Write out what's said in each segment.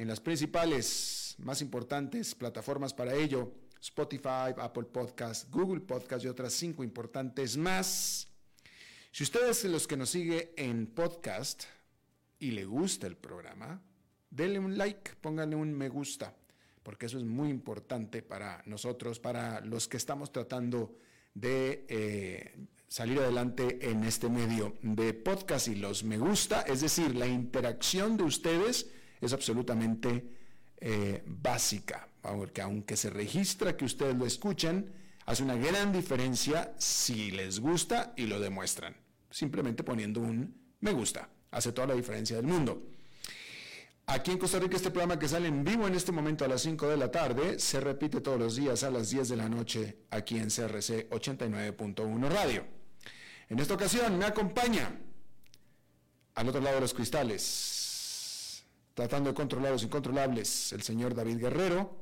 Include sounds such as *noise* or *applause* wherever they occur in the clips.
en las principales, más importantes plataformas para ello, Spotify, Apple Podcast, Google Podcast y otras cinco importantes más. Si ustedes los que nos sigue en podcast y le gusta el programa, denle un like, pónganle un me gusta, porque eso es muy importante para nosotros, para los que estamos tratando de eh, salir adelante en este medio de podcast y los me gusta, es decir, la interacción de ustedes es absolutamente eh, básica, porque aunque se registra que ustedes lo escuchan, hace una gran diferencia si les gusta y lo demuestran, simplemente poniendo un me gusta, hace toda la diferencia del mundo. Aquí en Costa Rica este programa que sale en vivo en este momento a las 5 de la tarde se repite todos los días a las 10 de la noche aquí en CRC 89.1 Radio. En esta ocasión me acompaña al otro lado de los cristales, tratando de controlar los incontrolables, el señor David Guerrero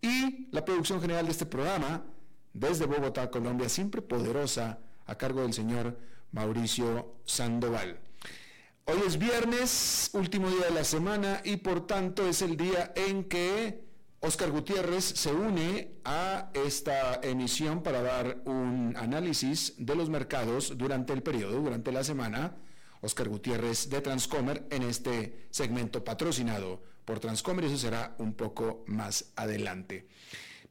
y la producción general de este programa desde Bogotá, Colombia, siempre poderosa, a cargo del señor Mauricio Sandoval. Hoy es viernes, último día de la semana y por tanto es el día en que Oscar Gutiérrez se une a esta emisión para dar un análisis de los mercados durante el periodo, durante la semana. Oscar Gutiérrez de Transcomer en este segmento patrocinado por Transcomer y eso será un poco más adelante.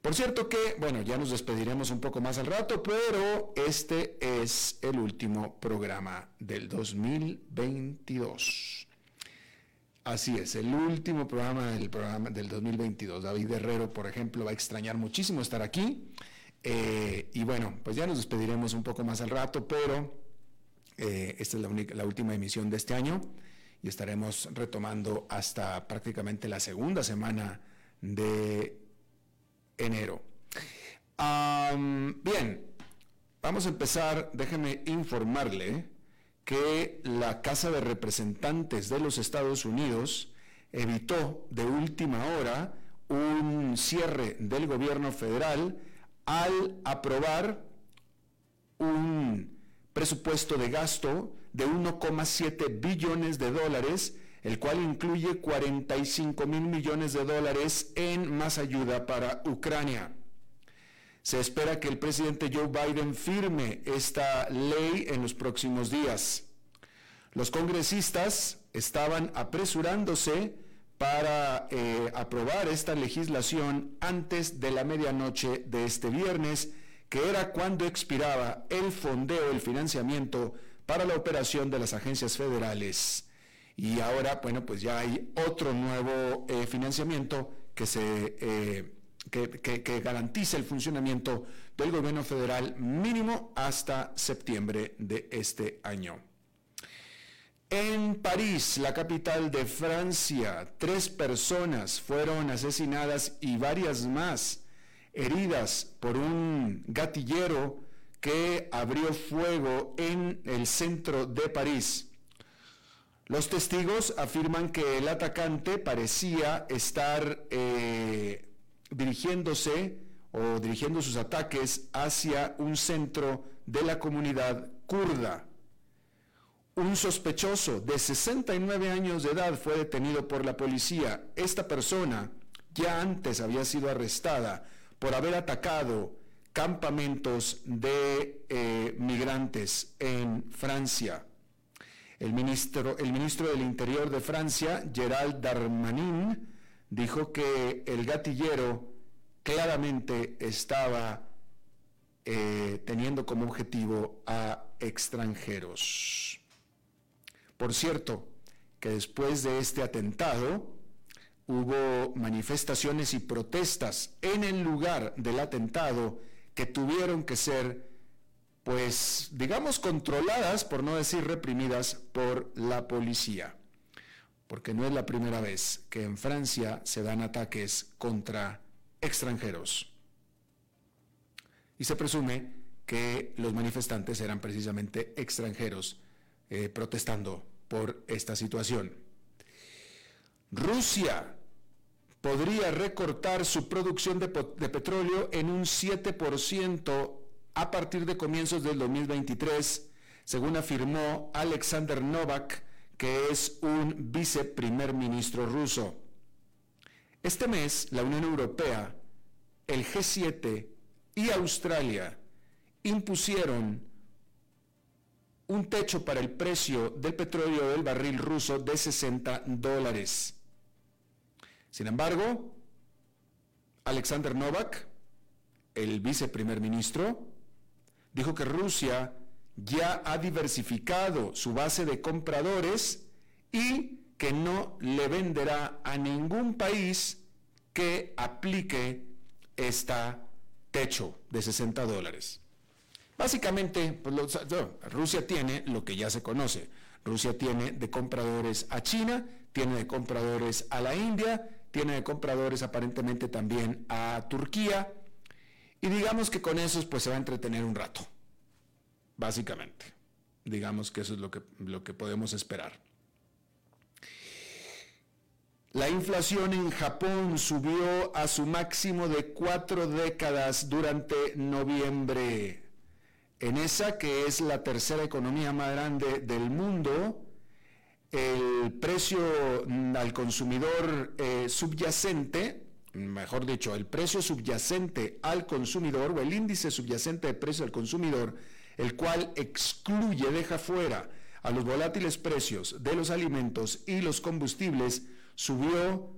Por cierto que, bueno, ya nos despediremos un poco más al rato, pero este es el último programa del 2022. Así es, el último programa del programa del 2022. David Herrero, por ejemplo, va a extrañar muchísimo estar aquí. Eh, y bueno, pues ya nos despediremos un poco más al rato, pero eh, esta es la, única, la última emisión de este año y estaremos retomando hasta prácticamente la segunda semana de enero. bien, vamos a empezar, déjeme informarle que la Casa de Representantes de los Estados Unidos evitó de última hora un cierre del gobierno federal al aprobar un presupuesto de gasto de 1,7 billones de dólares el cual incluye 45 mil millones de dólares en más ayuda para Ucrania. Se espera que el presidente Joe Biden firme esta ley en los próximos días. Los congresistas estaban apresurándose para eh, aprobar esta legislación antes de la medianoche de este viernes, que era cuando expiraba el fondeo, el financiamiento para la operación de las agencias federales y ahora, bueno, pues ya hay otro nuevo eh, financiamiento que se... Eh, que, que, garantiza el funcionamiento del gobierno federal mínimo hasta septiembre de este año. En París, la capital de Francia, tres personas fueron asesinadas y varias más heridas por un gatillero que abrió fuego en el centro de París. Los testigos afirman que el atacante parecía estar eh, dirigiéndose o dirigiendo sus ataques hacia un centro de la comunidad kurda. Un sospechoso de 69 años de edad fue detenido por la policía. Esta persona ya antes había sido arrestada por haber atacado campamentos de eh, migrantes en Francia. El ministro, el ministro del Interior de Francia, Gerald Darmanin, dijo que el gatillero claramente estaba eh, teniendo como objetivo a extranjeros. Por cierto, que después de este atentado hubo manifestaciones y protestas en el lugar del atentado que tuvieron que ser, pues, digamos, controladas, por no decir reprimidas, por la policía. Porque no es la primera vez que en Francia se dan ataques contra extranjeros. Y se presume que los manifestantes eran precisamente extranjeros eh, protestando por esta situación. Rusia podría recortar su producción de, petróleo en un 7% a partir de comienzos del 2023, según afirmó Alexander Novak, que es un viceprimer ministro ruso. Este mes, la Unión Europea, el G7 y Australia impusieron un techo para el precio del petróleo del barril ruso de 60 dólares. Sin embargo, Alexander Novak, el viceprimer ministro, dijo que Rusia ya ha diversificado su base de compradores y que no le venderá a ningún país que aplique este techo de 60 dólares. Básicamente, pues, Rusia tiene lo que ya se conoce. Rusia tiene de compradores a China, tiene de compradores a la India, tiene de compradores aparentemente también a Turquía. Y digamos que con esos pues se va a entretener un rato. Básicamente. Digamos que eso es lo que, lo que podemos esperar. La inflación en Japón subió a su máximo de cuatro décadas durante noviembre. En esa que es la tercera economía más grande del mundo, el precio al consumidor eh, subyacente, mejor dicho, el precio subyacente al consumidor o el índice subyacente de precio al consumidor, el cual excluye, deja fuera a los volátiles precios de los alimentos y los combustibles, subió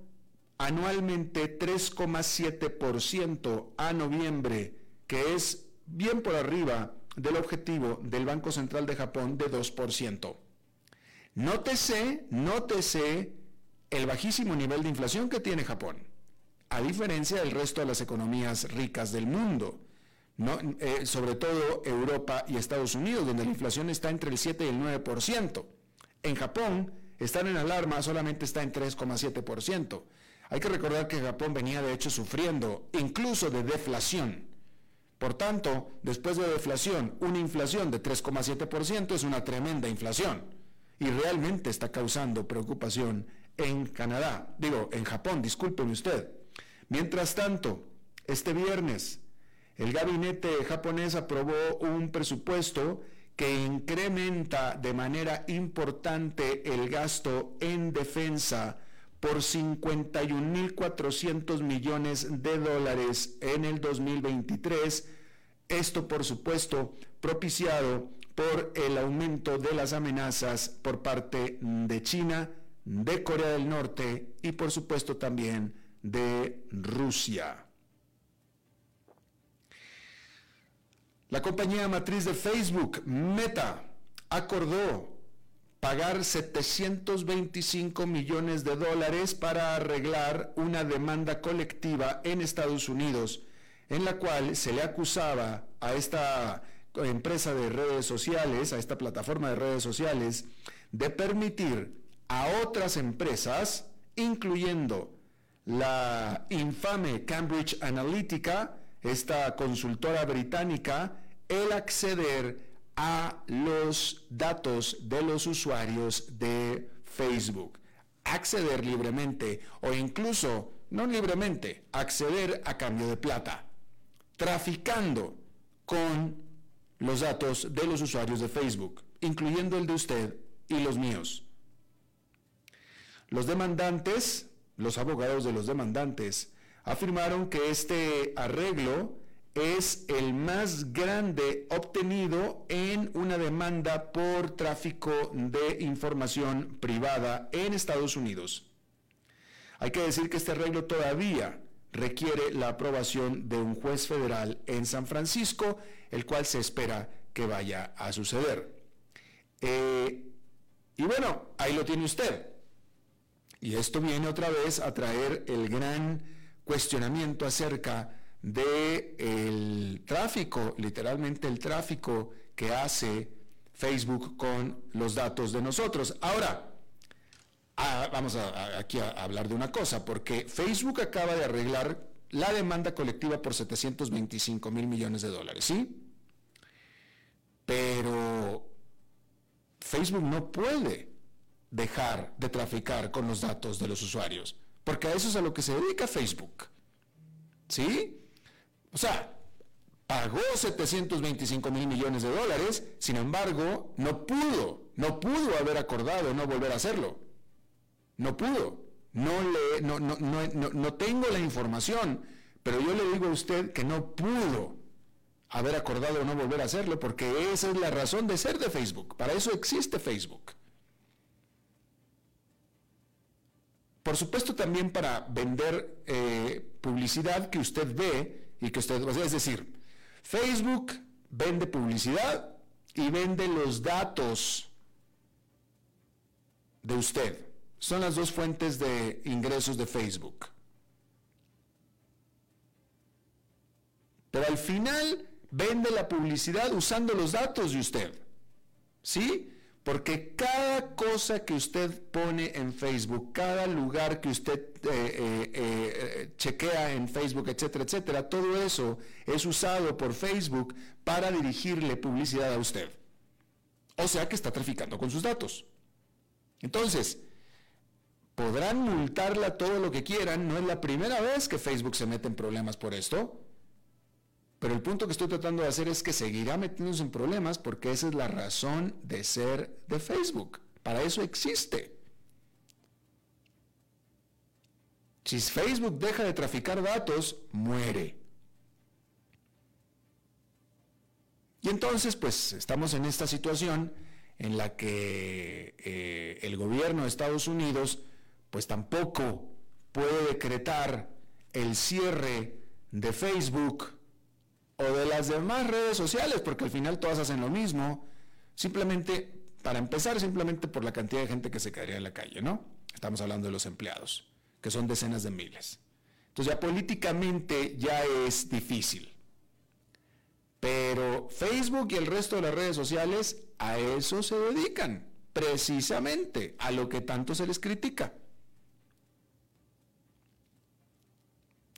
anualmente 3,7% a noviembre, que es bien por arriba del objetivo del Banco Central de Japón de 2%. Nótese, nótese el bajísimo nivel de inflación que tiene Japón, a diferencia del resto de las economías ricas del mundo, eh, sobre todo Europa y Estados Unidos, donde la inflación está entre el 7 y el 9%. En Japón, estar en alarma solamente está en 3,7%. Hay que recordar que Japón venía de hecho sufriendo incluso de deflación. Por tanto, después de deflación, una inflación de 3,7% es una tremenda inflación y realmente está causando preocupación en Canadá, digo, en Japón, discúlpeme usted. Mientras tanto, este viernes, el gabinete japonés aprobó un presupuesto que incrementa de manera importante el gasto en defensa por 51.400 millones de dólares en el 2023. Esto, por supuesto, propiciado por el aumento de las amenazas por parte de China, de Corea del Norte y, por supuesto, también de Rusia. La compañía matriz de Facebook, Meta, acordó pagar 725 millones de dólares para arreglar una demanda colectiva en Estados Unidos, en la cual se le acusaba a esta empresa de redes sociales, a esta plataforma de redes sociales, de permitir a otras empresas, incluyendo la infame Cambridge Analytica, esta consultora británica, el acceder a los datos de los usuarios de Facebook. Acceder libremente o incluso, no libremente, acceder a cambio de plata. traficando con los datos de los usuarios de Facebook, incluyendo el de usted y los míos. Los demandantes, los abogados de los demandantes, afirmaron que este arreglo es el más grande obtenido en una demanda por tráfico de información privada en Estados Unidos. Hay que decir que este arreglo todavía requiere la aprobación de un juez federal en San Francisco, el cual se espera que vaya a suceder. Eh, y bueno, ahí lo tiene usted. Y esto viene otra vez a traer el gran cuestionamiento acerca de tráfico, literalmente el tráfico que hace Facebook con los datos de nosotros. Ahora, ah, vamos aquí a, hablar de una cosa, porque Facebook acaba de arreglar la demanda colectiva por 725 mil millones de dólares, ¿sí? Pero Facebook no puede dejar de traficar con los datos de los usuarios, porque a eso es a lo que se dedica Facebook. ¿Sí? O sea, pagó 725 mil millones de dólares, sin embargo, no pudo, no pudo haber acordado no volver a hacerlo. No pudo. No, le, no, no, no, no tengo la información, pero yo le digo a usted que no pudo haber acordado no volver a hacerlo, porque esa es la razón de ser de Facebook. Para eso existe Facebook. Por supuesto también para vender eh, publicidad que usted ve y que usted, es decir, Facebook vende publicidad y vende los datos de usted. Son las dos fuentes de ingresos de Facebook. Pero al final vende la publicidad usando los datos de usted. ¿Sí? Porque cada cosa que usted pone en Facebook, cada lugar que usted eh, eh, eh, chequea en Facebook, etcétera, etcétera, todo eso es usado por Facebook para dirigirle publicidad a usted. O sea que está traficando con sus datos. Entonces, podrán multarla todo lo que quieran, no es la primera vez que Facebook se mete en problemas por esto. Pero el punto que estoy tratando de hacer es que seguirá metiéndose en problemas porque esa es la razón de ser de Facebook. Para eso existe. Si Facebook deja de traficar datos, muere. Y entonces, pues estamos en esta situación en la que eh, el gobierno de Estados Unidos, pues tampoco puede decretar el cierre de Facebook o de las demás redes sociales, porque al final todas hacen lo mismo, simplemente, para empezar, simplemente por la cantidad de gente que se quedaría en la calle, ¿no? Estamos hablando de los empleados, que son decenas de miles. Entonces ya políticamente ya es difícil. Pero Facebook y el resto de las redes sociales a eso se dedican, precisamente a lo que tanto se les critica.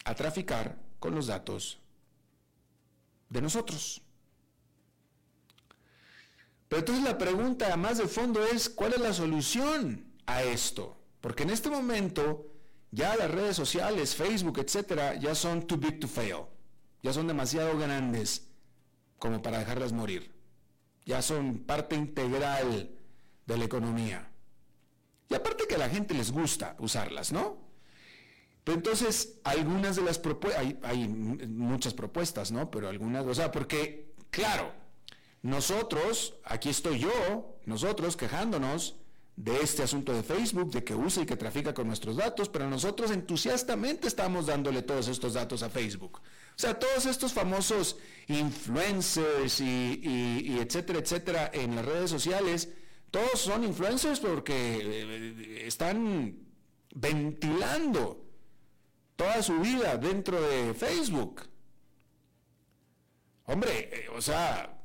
A traficar con los datos de nosotros. Pero entonces la pregunta más de fondo es, ¿cuál es la solución a esto? Porque en este momento ya las redes sociales, Facebook, etcétera, ya son too big to fail. Ya son demasiado grandes como para dejarlas morir. Ya son parte integral de la economía. Y aparte que a la gente les gusta usarlas, ¿no? Entonces, algunas de las propuestas, hay, muchas propuestas, ¿no? Pero algunas, o sea, porque, claro, nosotros, aquí estoy yo, nosotros quejándonos de este asunto de Facebook, de que usa y que trafica con nuestros datos, pero nosotros entusiastamente estamos dándole todos estos datos a Facebook. O sea, todos estos famosos influencers y etcétera, etcétera, en las redes sociales, todos son influencers porque eh, están ventilando toda su vida dentro de Facebook. Hombre, eh, o sea,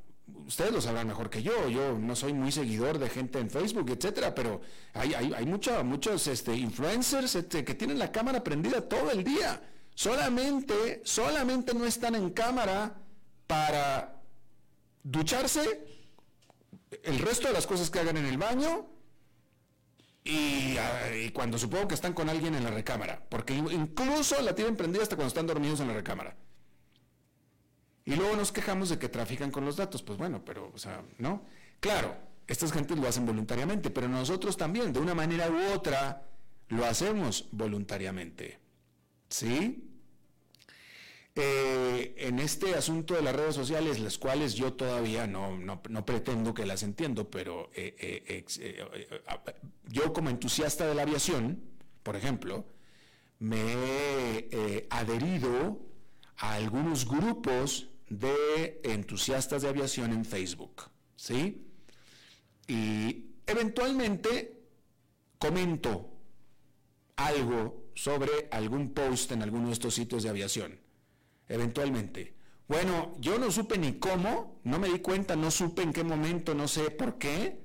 ustedes lo sabrán mejor que yo, yo no soy muy seguidor de gente en Facebook, etcétera, pero hay, hay, muchos este, influencers este, que tienen la cámara prendida todo el día. Solamente, solamente no están en cámara para ducharse, el resto de las cosas que hagan en el baño, Ah, y, cuando supongo que están con alguien en la recámara, porque incluso la tienen prendida hasta cuando están dormidos en la recámara. Y luego nos quejamos de que trafican con los datos. Pues bueno, pero, o sea, ¿no? Claro, estas gentes lo hacen voluntariamente, pero nosotros también, de una manera u otra, lo hacemos voluntariamente. ¿Sí? Eh, en este asunto de las redes sociales, las cuales yo todavía no, no, pretendo que las entiendo, pero eh, eh, yo como entusiasta de la aviación, por ejemplo, me he adherido a algunos grupos de entusiastas de aviación en Facebook, ¿sí? Y eventualmente comento algo sobre algún post en alguno de estos sitios de aviación. Eventualmente. Bueno, yo no supe ni cómo, no me di cuenta, no supe en qué momento, no sé por qué,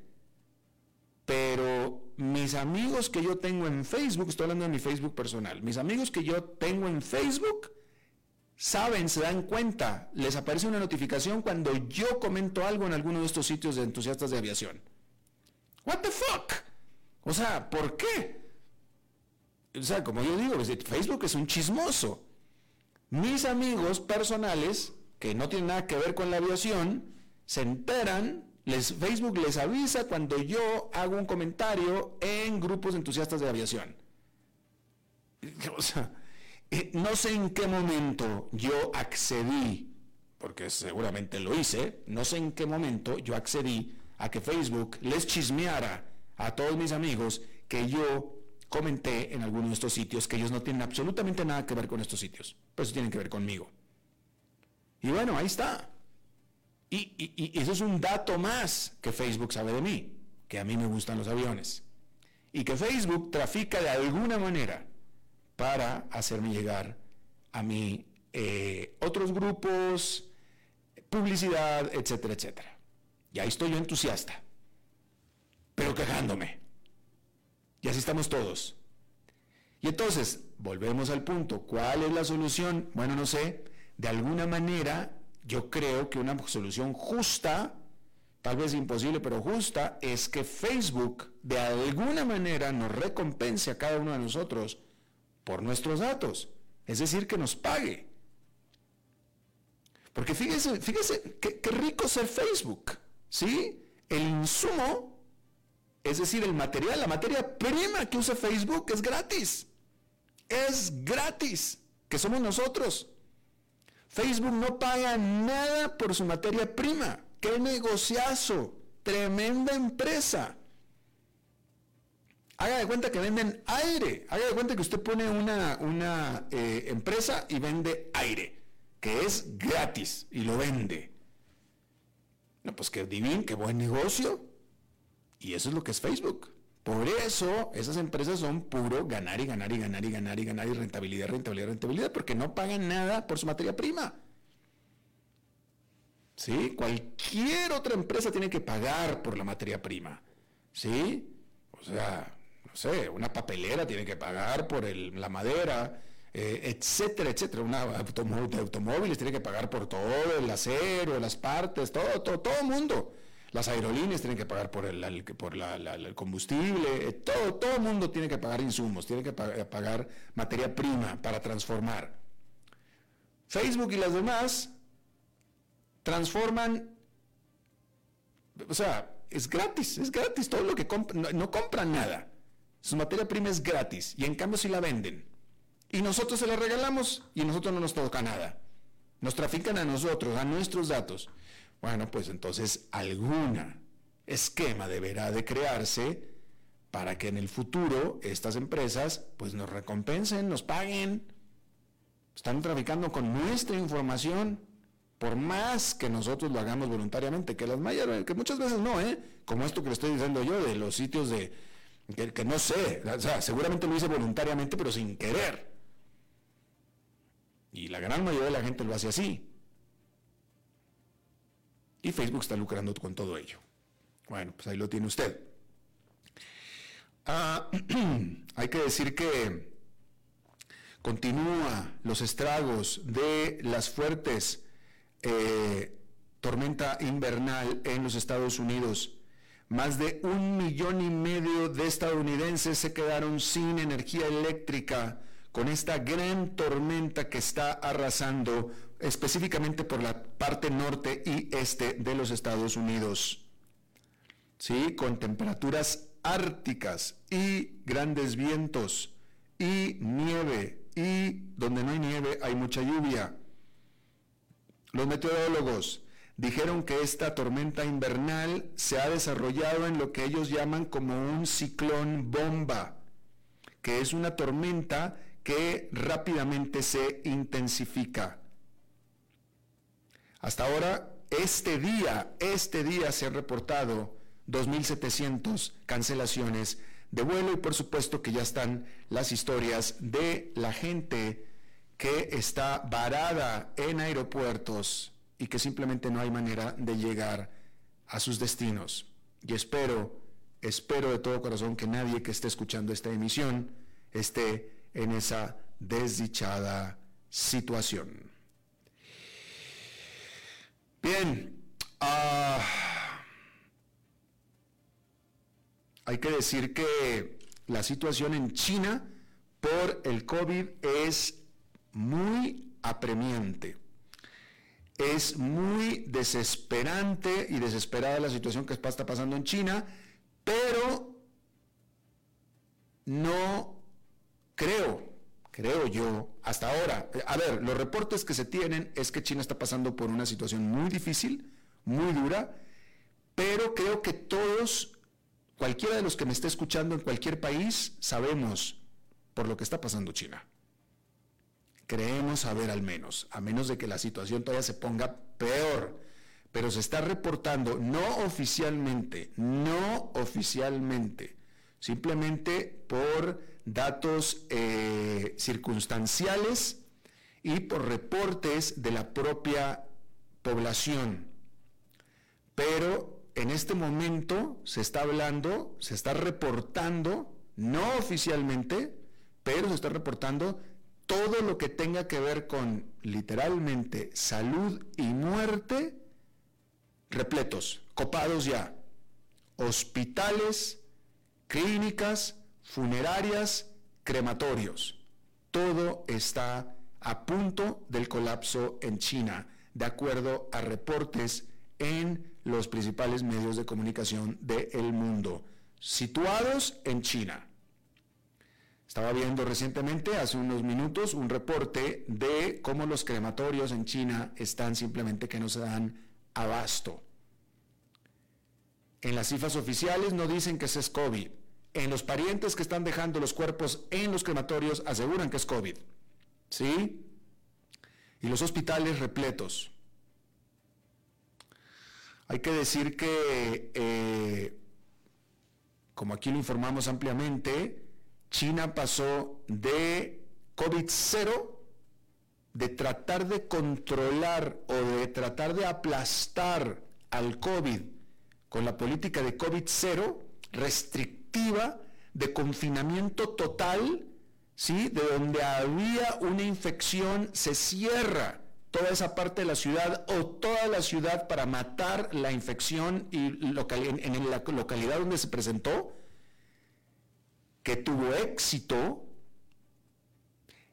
pero mis amigos que yo tengo en Facebook, estoy hablando de mi Facebook personal, mis amigos que yo tengo en Facebook, saben, se dan cuenta, les aparece una notificación cuando yo comento algo en alguno de estos sitios de entusiastas de aviación. What the fuck? O sea, ¿por qué? O sea, como yo digo, Facebook es un chismoso. Mis amigos personales, que no tienen nada que ver con la aviación, se enteran, Facebook les avisa cuando yo hago un comentario en grupos entusiastas de aviación. O sea, eh, no sé en qué momento yo accedí, porque seguramente lo hice, no sé en qué momento yo accedí a que Facebook les chismeara a todos mis amigos que yo comenté en alguno de estos sitios que ellos no tienen absolutamente nada que ver con estos sitios, pero eso tienen que ver conmigo. Y bueno, ahí está. Y, y, eso es un dato más que Facebook sabe de mí, que a mí me gustan los aviones. Y que Facebook trafica de alguna manera para hacerme llegar a mí eh, otros grupos, publicidad, etcétera, etcétera. Y ahí estoy yo entusiasta, pero quejándome. Y así estamos todos. Y entonces, volvemos al punto, ¿cuál es la solución? Bueno, no sé, de alguna manera yo creo que una solución justa, tal vez imposible, pero justa, es que Facebook de alguna manera nos recompense a cada uno de nosotros por nuestros datos. Es decir, que nos pague. Porque fíjese, fíjese qué, rico ser Facebook. ¿Sí? El insumo, es decir, el material, la materia prima que usa Facebook es gratis. Es gratis, que somos nosotros. Facebook no paga nada por su materia prima. ¡Qué negociazo! Tremenda empresa. Haga de cuenta que venden aire. Haga de cuenta que usted pone una, una eh, empresa y vende aire, que es gratis y lo vende. No, pues qué divino, qué buen negocio. Y eso es lo que es Facebook. Por eso esas empresas son puro ganar y ganar y ganar y ganar y ganar y rentabilidad, rentabilidad, rentabilidad, porque no pagan nada por su materia prima. ¿Sí? Cualquier otra empresa tiene que pagar por la materia prima. ¿Sí? O sea, no sé, una papelera tiene que pagar por la madera, eh, etcétera, etcétera. Una de automóviles tiene que pagar por todo, el acero, las partes, todo, todo, todo el mundo. Las aerolíneas tienen que pagar por el, por el combustible, eh, todo, todo el mundo tiene que pagar insumos, tiene que pagar materia prima para transformar. Facebook y las demás transforman, o sea, es gratis, es gratis todo lo que compran, no compran nada. Su materia prima es gratis y en cambio si la venden. Y nosotros se la regalamos y a nosotros no nos toca nada. Nos trafican a nosotros, a nuestros datos. Bueno, pues entonces alguna esquema deberá de crearse para que en el futuro estas empresas pues nos recompensen, nos paguen. Están traficando con nuestra información por más que nosotros lo hagamos voluntariamente, que las mayores, que muchas veces no, ¿eh? Como esto que le estoy diciendo yo de los sitios de, que, no sé, o sea, seguramente lo hice voluntariamente, pero sin querer. Y la gran mayoría de la gente lo hace así. Y Facebook está lucrando con todo ello. Bueno, pues ahí lo tiene usted. Ah, *clears throat* hay que decir que continúa los estragos de las fuertes eh, tormenta invernal en los Estados Unidos más de un millón y medio de estadounidenses se quedaron sin energía eléctrica con esta gran tormenta que está arrasando específicamente por la parte norte y este de los Estados Unidos. ¿Sí? Con temperaturas árticas y grandes vientos y nieve y donde no hay nieve hay mucha lluvia. Los meteorólogos dijeron que esta tormenta invernal se ha desarrollado en lo que ellos llaman como un ciclón bomba, que es una tormenta que rápidamente se intensifica. Hasta ahora, este día, este día se han reportado 2.700 cancelaciones de vuelo y por supuesto que ya están las historias de la gente que está varada en aeropuertos y que simplemente no hay manera de llegar a sus destinos. Y espero, espero de todo corazón que nadie que esté escuchando esta emisión esté en esa desdichada situación. Bien, ah, hay que decir que la situación en China por el COVID es muy apremiante. Es muy desesperante y desesperada la situación que está pasando en China, pero no creo, creo yo, hasta ahora, a ver, los reportes que se tienen es que China está pasando por una situación muy difícil, muy dura, pero creo que todos, cualquiera de los que me esté escuchando en cualquier país, sabemos por lo que está pasando China creemos saber al menos, a menos de que la situación todavía se ponga peor. Pero se está reportando, no oficialmente, no oficialmente, simplemente por datos eh, circunstanciales y por reportes de la propia población. Pero en este momento se está hablando, se está reportando, no oficialmente, pero se está reportando todo lo que tenga que ver con literalmente salud y muerte, repletos, copados ya. Hospitales, clínicas, funerarias, crematorios. Todo está a punto del colapso en China, de acuerdo a reportes en los principales medios de comunicación del mundo, situados en China. Estaba viendo recientemente, hace unos minutos, un reporte de cómo los crematorios en China están simplemente que no se dan abasto. En las cifras oficiales no dicen que es COVID. En los parientes que están dejando los cuerpos en los crematorios aseguran que es COVID. ¿Sí? Y los hospitales repletos. Hay que decir que, eh, como aquí lo informamos ampliamente, China pasó de COVID-0, de tratar de controlar o de tratar de aplastar al COVID con la política de COVID-0 restrictiva, de confinamiento total, ¿sí? de donde había una infección, se cierra toda esa parte de la ciudad o toda la ciudad para matar la infección y en, en la localidad donde se presentó, que tuvo éxito,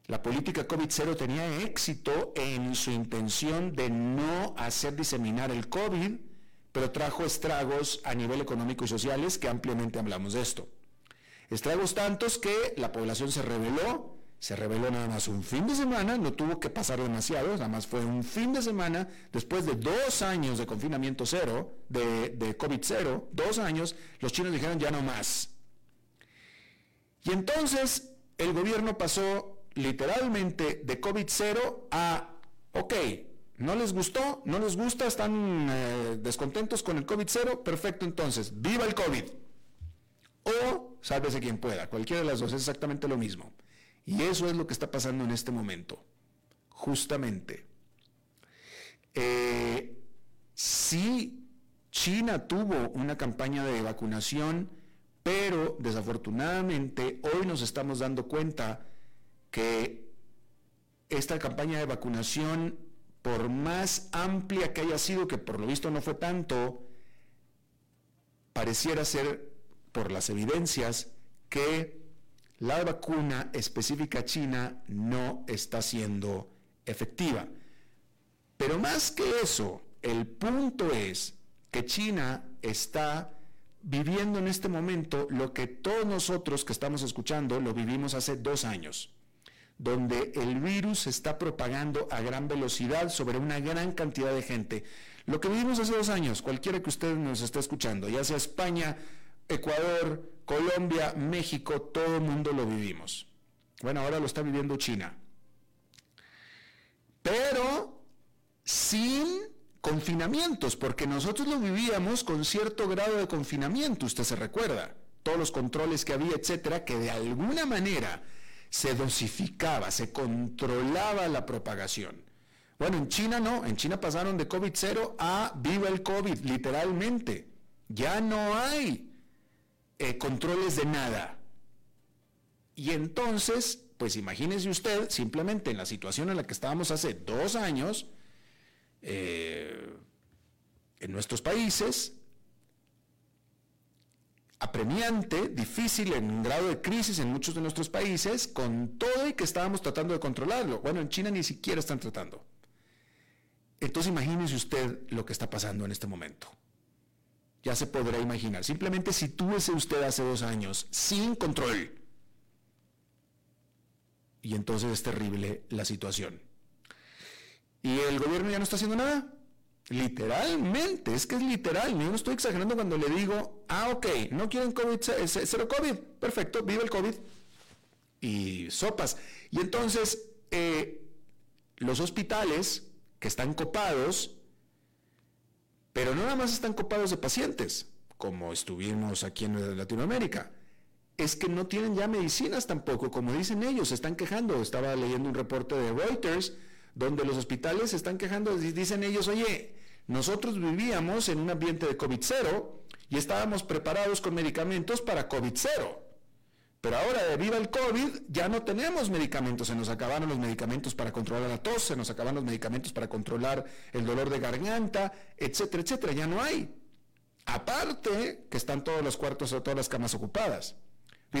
la política COVID-0 tenía éxito en su intención de no hacer diseminar el COVID, pero trajo estragos a nivel económico y sociales que ampliamente hablamos de esto. Estragos tantos que la población se rebeló, se rebeló nada más un fin de semana, no tuvo que pasar demasiado, nada más fue un fin de semana, después de dos años de confinamiento cero, de, de COVID cero, dos años, los chinos dijeron ya no más, y entonces el gobierno pasó literalmente de COVID-0 a, ok, no les gustó, no les gusta, están eh, descontentos con el COVID-0, perfecto entonces, viva el COVID. O sálvese quien pueda, cualquiera de las dos es exactamente lo mismo. Y eso es lo que está pasando en este momento, justamente. Eh, si China tuvo una campaña de vacunación pero desafortunadamente hoy nos estamos dando cuenta que esta campaña de vacunación, por más amplia que haya sido, que por lo visto no fue tanto, pareciera ser, por las evidencias, que la vacuna específica china no está siendo efectiva. Pero más que eso, el punto es que China está viviendo en este momento lo que todos nosotros que estamos escuchando lo vivimos hace dos años, donde el virus se está propagando a gran velocidad sobre una gran cantidad de gente. Lo que vivimos hace dos años, cualquiera que usted nos esté escuchando, ya sea España, Ecuador, Colombia, México, todo el mundo lo vivimos. Bueno, ahora lo está viviendo China. Pero sin confinamientos, porque nosotros lo vivíamos con cierto grado de confinamiento, usted se recuerda, todos los controles que había, etcétera, que de alguna manera se dosificaba, se controlaba la propagación. Bueno, en China no, en China pasaron de COVID-0 a viva el COVID, literalmente. Ya no hay eh, controles de nada. Y entonces, pues imagínese usted, simplemente en la situación en la que estábamos hace dos años, eh, en nuestros países, apremiante, difícil, en grado de crisis en muchos de nuestros países, con todo y que estábamos tratando de controlarlo. Bueno, en China ni siquiera están tratando. Entonces imagínese usted lo que está pasando en este momento ya se podrá imaginar. Simplemente si tuviese usted hace dos años sin control. Y entonces es terrible la situación. ¿Y el gobierno ya no está haciendo nada? Literalmente, es que es literal. No estoy exagerando cuando le digo, ah, ok, no quieren COVID, cero COVID, perfecto, vive el COVID. Y sopas. Y entonces, eh, los hospitales que están copados pero no nada más están copados de pacientes, como estuvimos aquí en Latinoamérica. Es que no tienen ya medicinas tampoco, como dicen ellos, se están quejando. Estaba leyendo un reporte de Reuters donde los hospitales se están quejando, dicen ellos, oye, nosotros vivíamos en un ambiente de COVID-0 y estábamos preparados con medicamentos para COVID-0. Pero ahora, debido al COVID, ya no tenemos medicamentos. Se nos acabaron los medicamentos para controlar la tos, se nos acabaron los medicamentos para controlar el dolor de garganta, etcétera, etcétera. Ya no hay. Aparte que están todos los cuartos o todas las camas ocupadas.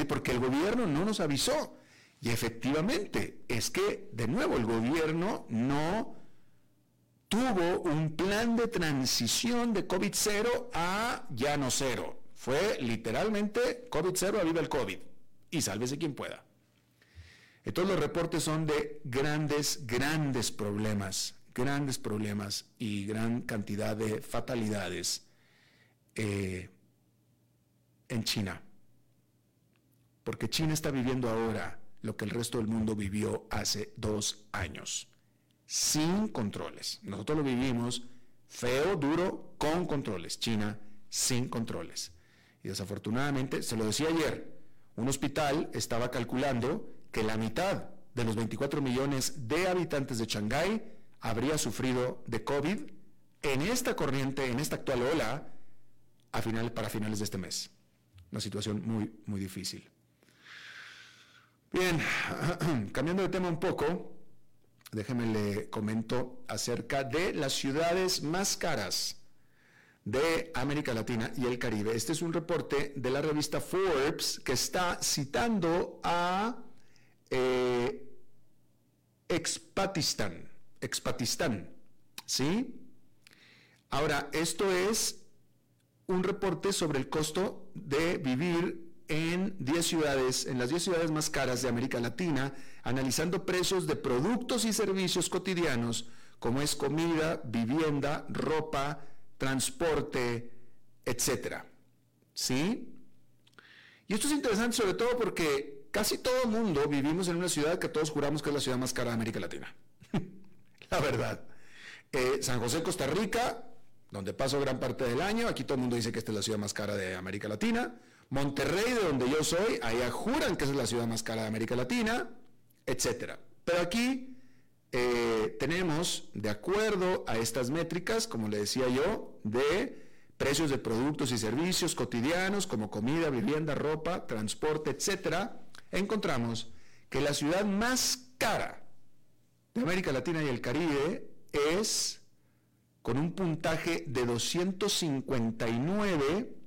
Porque el gobierno no nos avisó. Y efectivamente, es que, de nuevo, el gobierno no tuvo un plan de transición de COVID-0 a ya no cero. Fue literalmente COVID-0 a viva el COVID y sálvese quien pueda. Entonces los reportes son de grandes, grandes problemas, grandes problemas y gran cantidad de fatalidades eh, en China. Porque China está viviendo ahora lo que el resto del mundo vivió hace dos años, sin controles. Nosotros lo vivimos feo, duro, con controles. China sin controles. Y desafortunadamente, se lo decía ayer, un hospital estaba calculando que la mitad de los 24 millones de habitantes de Shanghái habría sufrido de COVID en esta corriente, en esta actual ola, a para finales de este mes. Una situación muy, muy difícil. Bien, *clears throat* cambiando de tema un poco, déjeme le comento acerca de las ciudades más caras de América Latina y el Caribe. Este es un reporte de la revista Forbes que está citando a eh, Expatistán, ¿sí? Ahora, esto es un reporte sobre el costo de vivir en 10 ciudades, en las 10 ciudades más caras de América Latina, analizando precios de productos y servicios cotidianos como es comida, vivienda, ropa, transporte, etcétera. ¿Sí? Y esto es interesante sobre todo porque casi todo el mundo vivimos en una ciudad que todos juramos que es la ciudad más cara de América Latina. *laughs* la verdad. Eh, San José, Costa Rica, donde paso gran parte del año, aquí todo el mundo dice que esta es la ciudad más cara de América Latina. Monterrey, de donde yo soy, allá juran que es la ciudad más cara de América Latina, etcétera. Pero aquí eh, tenemos, de acuerdo a estas métricas, como le decía yo, de precios de productos y servicios cotidianos como comida, vivienda, ropa, transporte, etcétera, encontramos que la ciudad más cara de América Latina y el Caribe es con un puntaje de 259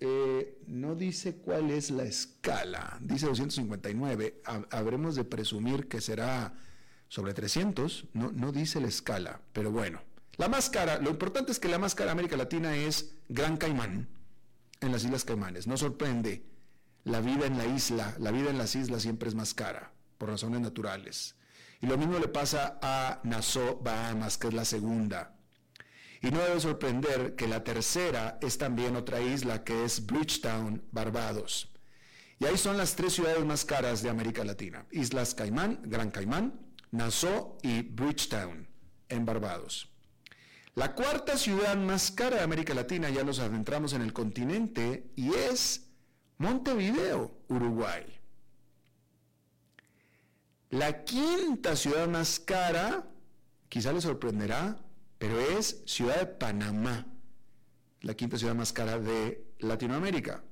Eh, no dice cuál es la escala, dice 259. habremos de presumir que será sobre 300, no, no dice la escala, pero bueno. La más cara, lo importante es que la más cara de América Latina es Gran Caimán, en las Islas Caimanes. No sorprende, la vida en la isla, la vida en las islas siempre es más cara, por razones naturales. Y lo mismo le pasa a Nassau, Bahamas, que es la segunda. Y no debe sorprender que la tercera es también otra isla que es Bridgetown, Barbados. Y ahí son las tres ciudades más caras de América Latina. Islas Caimán, Gran Caimán, Nassau y Bridgetown, en Barbados. La cuarta ciudad más cara de América Latina, ya nos adentramos en el continente, y es Montevideo, Uruguay. La quinta ciudad más cara, quizá le sorprenderá, pero es Ciudad de Panamá, la quinta ciudad más cara de Latinoamérica.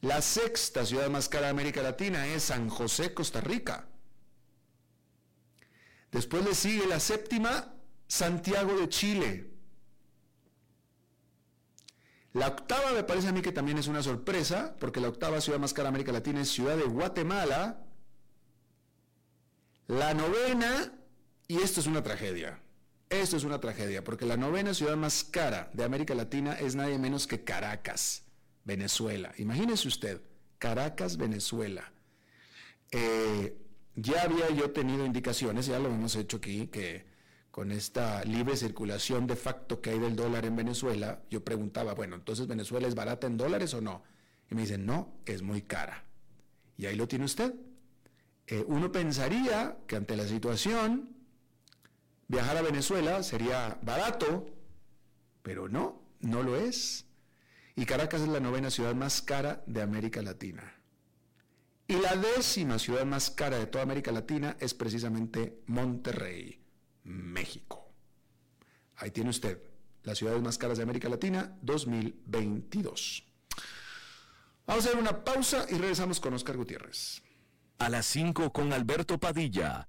La sexta ciudad más cara de América Latina es San José, Costa Rica. Después le sigue la séptima, Santiago de Chile. La octava me parece a mí que también es una sorpresa, porque la octava ciudad más cara de América Latina es Ciudad de Guatemala. La novena, y esto es una tragedia, esto es una tragedia, porque la novena ciudad más cara de América Latina es nadie menos que Caracas, Venezuela. Imagínese usted, Caracas, Venezuela. Eh, ya había yo tenido indicaciones, ya lo hemos hecho aquí, que con esta libre circulación de facto que hay del dólar en Venezuela, yo preguntaba, bueno, entonces Venezuela es barata en dólares o no? Y me dicen, no, es muy cara. Y ahí lo tiene usted. Eh, uno pensaría que ante la situación Viajar a Venezuela sería barato, pero no, no lo es. Y Caracas es la novena ciudad más cara de América Latina. Y la décima ciudad más cara de toda América Latina es precisamente Monterrey, México. Ahí tiene usted las ciudades más caras de América Latina 2022. Vamos a hacer una pausa y regresamos con Oscar Gutiérrez. A las 5 con Alberto Padilla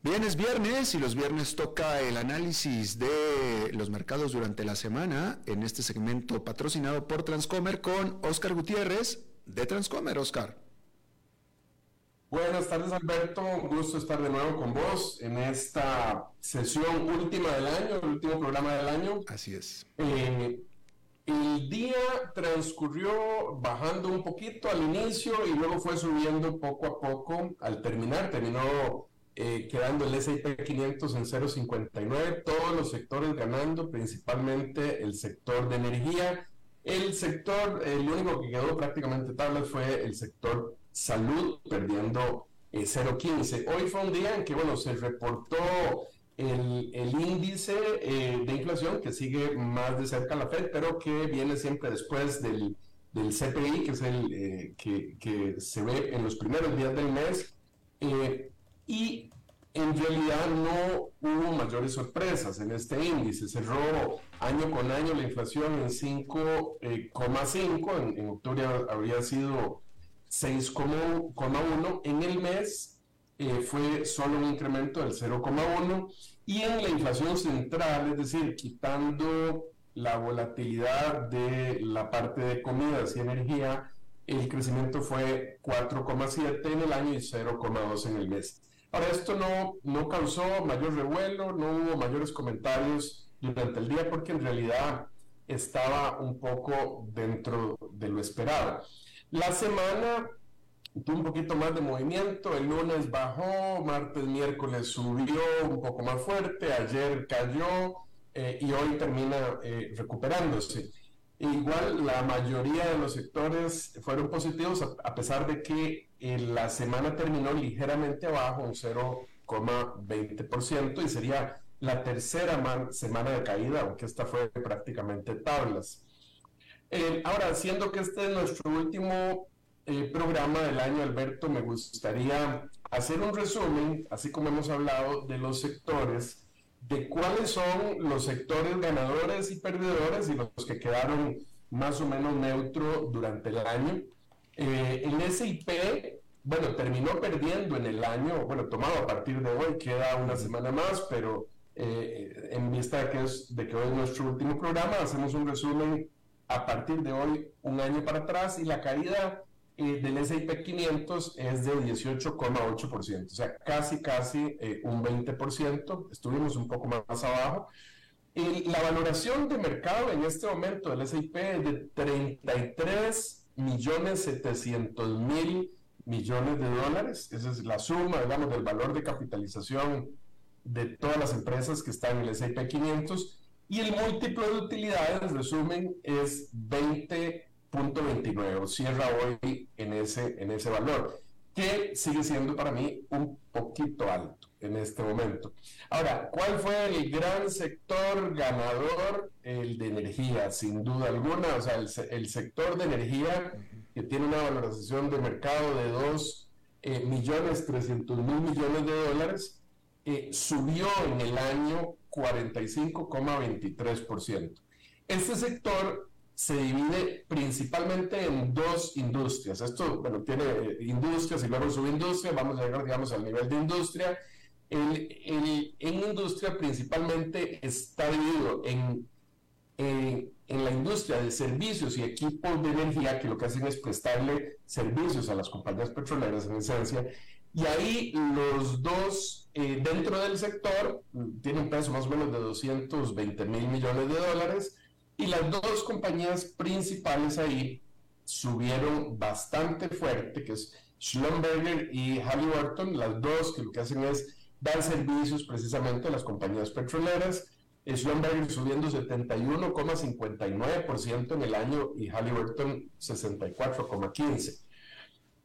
Bien, es viernes y los viernes toca el análisis de los mercados durante la semana en este segmento patrocinado por Transcomer con Oscar Gutiérrez de Transcomer. Oscar. Buenas tardes Alberto, un gusto estar de nuevo con vos en esta sesión última del año, el último programa del año. Así es. Eh, el día transcurrió bajando un poquito al inicio y luego fue subiendo poco a poco al terminar. Terminó eh, quedando el S&P 500 en 0,59, todos los sectores ganando, principalmente el sector de energía. El sector, el único que quedó prácticamente tablas fue el sector salud, perdiendo 0,15. Eh, Hoy fue un día en que, bueno, se reportó el, el índice eh, de inflación que sigue más de cerca la Fed, pero que viene siempre después del, del CPI, que es el que, que, se ve en los primeros días del mes. Y en realidad no hubo mayores sorpresas en este índice. Cerró año con año la inflación en 5,5, eh, en, octubre habría sido 6,1, en el mes eh, fue solo un incremento del 0,1 y en la inflación central, es decir, quitando la volatilidad de la parte de comidas y energía, el crecimiento fue 4,7 en el año y 0,2 en el mes. Ahora, esto no, no causó mayor revuelo, no hubo mayores comentarios durante el día porque en realidad estaba un poco dentro de lo esperado. La semana tuvo un poquito más de movimiento, el lunes bajó, martes, miércoles subió un poco más fuerte, ayer cayó eh, y hoy termina eh, recuperándose. Igual la mayoría de los sectores fueron positivos a, pesar de que eh, la semana terminó ligeramente abajo, un 0,20% y sería la tercera semana de caída, aunque esta fue prácticamente tablas. ahora, siendo que este es nuestro último eh, programa del año, Alberto, me gustaría hacer un resumen, así como hemos hablado, de los sectores, de cuáles son los sectores ganadores y perdedores y los que quedaron más o menos neutro durante el año. Eh, el SIP, bueno, terminó perdiendo en el año, bueno, tomado a partir de hoy, queda una semana más, pero eh, en vista de que, es, de que hoy es nuestro último programa, hacemos un resumen a partir de hoy, un año para atrás, y la caída del S&P 500 es de 18,8%, o sea, casi, casi eh, un 20%, estuvimos un poco más abajo. Y la valoración de mercado en este momento del S&P es de 33 millones 700 mil millones de dólares, esa es la suma, digamos, del valor de capitalización de todas las empresas que están en el S&P 500, y el múltiplo de utilidades, resumen, es 20 29 cierra hoy en ese, en ese valor, que sigue siendo para mí un poquito alto en este momento. Ahora, ¿cuál fue el gran sector ganador? El de energía, sin duda alguna, o sea, el, sector de energía que tiene una valorización de mercado de 2 eh, millones 300 mil millones de dólares, eh, subió en el año 45,23%. Este sector se divide principalmente en dos industrias. Esto, bueno, tiene industrias y luego subindustria, vamos a llegar, digamos, al nivel de industria. El, en industria principalmente está dividido en, en, la industria de servicios y equipos de energía, que lo que hacen es prestarle servicios a las compañías petroleras en esencia, y ahí los dos eh, dentro del sector tienen un peso más o menos de 220 mil millones de dólares, y las dos compañías principales ahí subieron bastante fuerte, que es Schlumberger y Halliburton, las dos que lo que hacen es dar servicios precisamente a las compañías petroleras. Schlumberger subiendo 71,59% en el año y Halliburton 64,15%.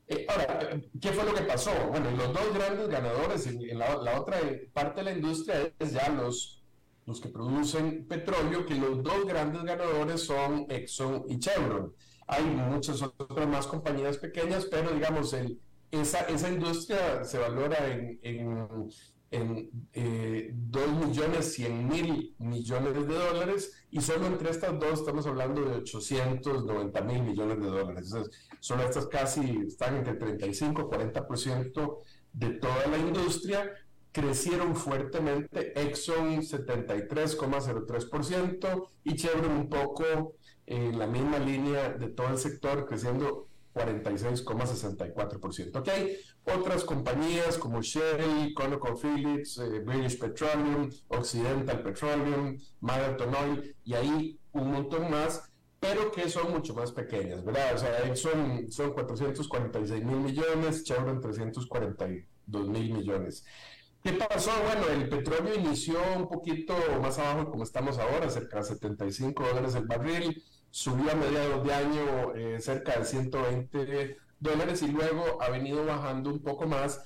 Eh, ahora, ¿qué fue lo que pasó? Bueno, los dos grandes ganadores en, la, la, otra parte de la industria es ya los los que producen petróleo, que los dos grandes ganadores son Exxon y Chevron. Hay muchas otras más compañías pequeñas, pero digamos, el, esa, esa industria se valora en, en, en eh, 2 millones 100 mil millones de dólares y solo entre estas dos estamos hablando de 890 mil millones de dólares. Entonces, solo estas casi están entre 35 y 40% de toda la industria crecieron fuertemente, Exxon 73,03% y Chevron un poco en la misma línea de todo el sector, creciendo 46,64%. ¿Ok? Otras compañías como Shell, ConocoPhillips, eh, British Petroleum, Occidental Petroleum, Marathon Oil y ahí un montón más, pero que son mucho más pequeñas, ¿verdad? O sea, Exxon son 446 mil millones, Chevron 342 mil millones. ¿Qué pasó? Bueno, el petróleo inició un poquito más abajo como estamos ahora, cerca de 75 dólares el barril, subió a mediados de año eh, cerca de 120 dólares y luego ha venido bajando un poco más,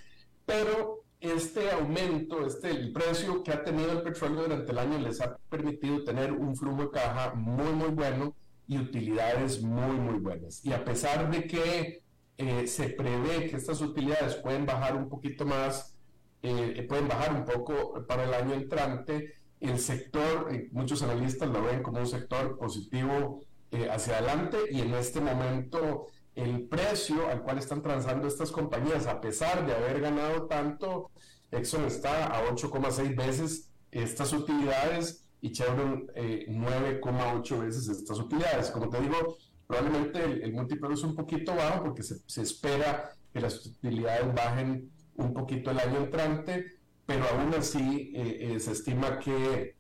pero este aumento, este el precio que ha tenido el petróleo durante el año les ha permitido tener un flujo de caja muy muy bueno y utilidades muy muy buenas. Y a pesar de que eh, se prevé que estas utilidades pueden bajar un poquito más, eh, pueden bajar un poco para el año entrante. El sector, eh, muchos analistas lo ven como un sector positivo eh, hacia adelante y en este momento el precio al cual están transando estas compañías, a pesar de haber ganado tanto, Exxon está a 8,6 veces estas utilidades y Chevron 9,8 veces estas utilidades. Como te digo, probablemente el, múltiplo es un poquito bajo porque se, se espera que las utilidades bajen un poquito el año entrante, pero aún así eh, eh, se estima que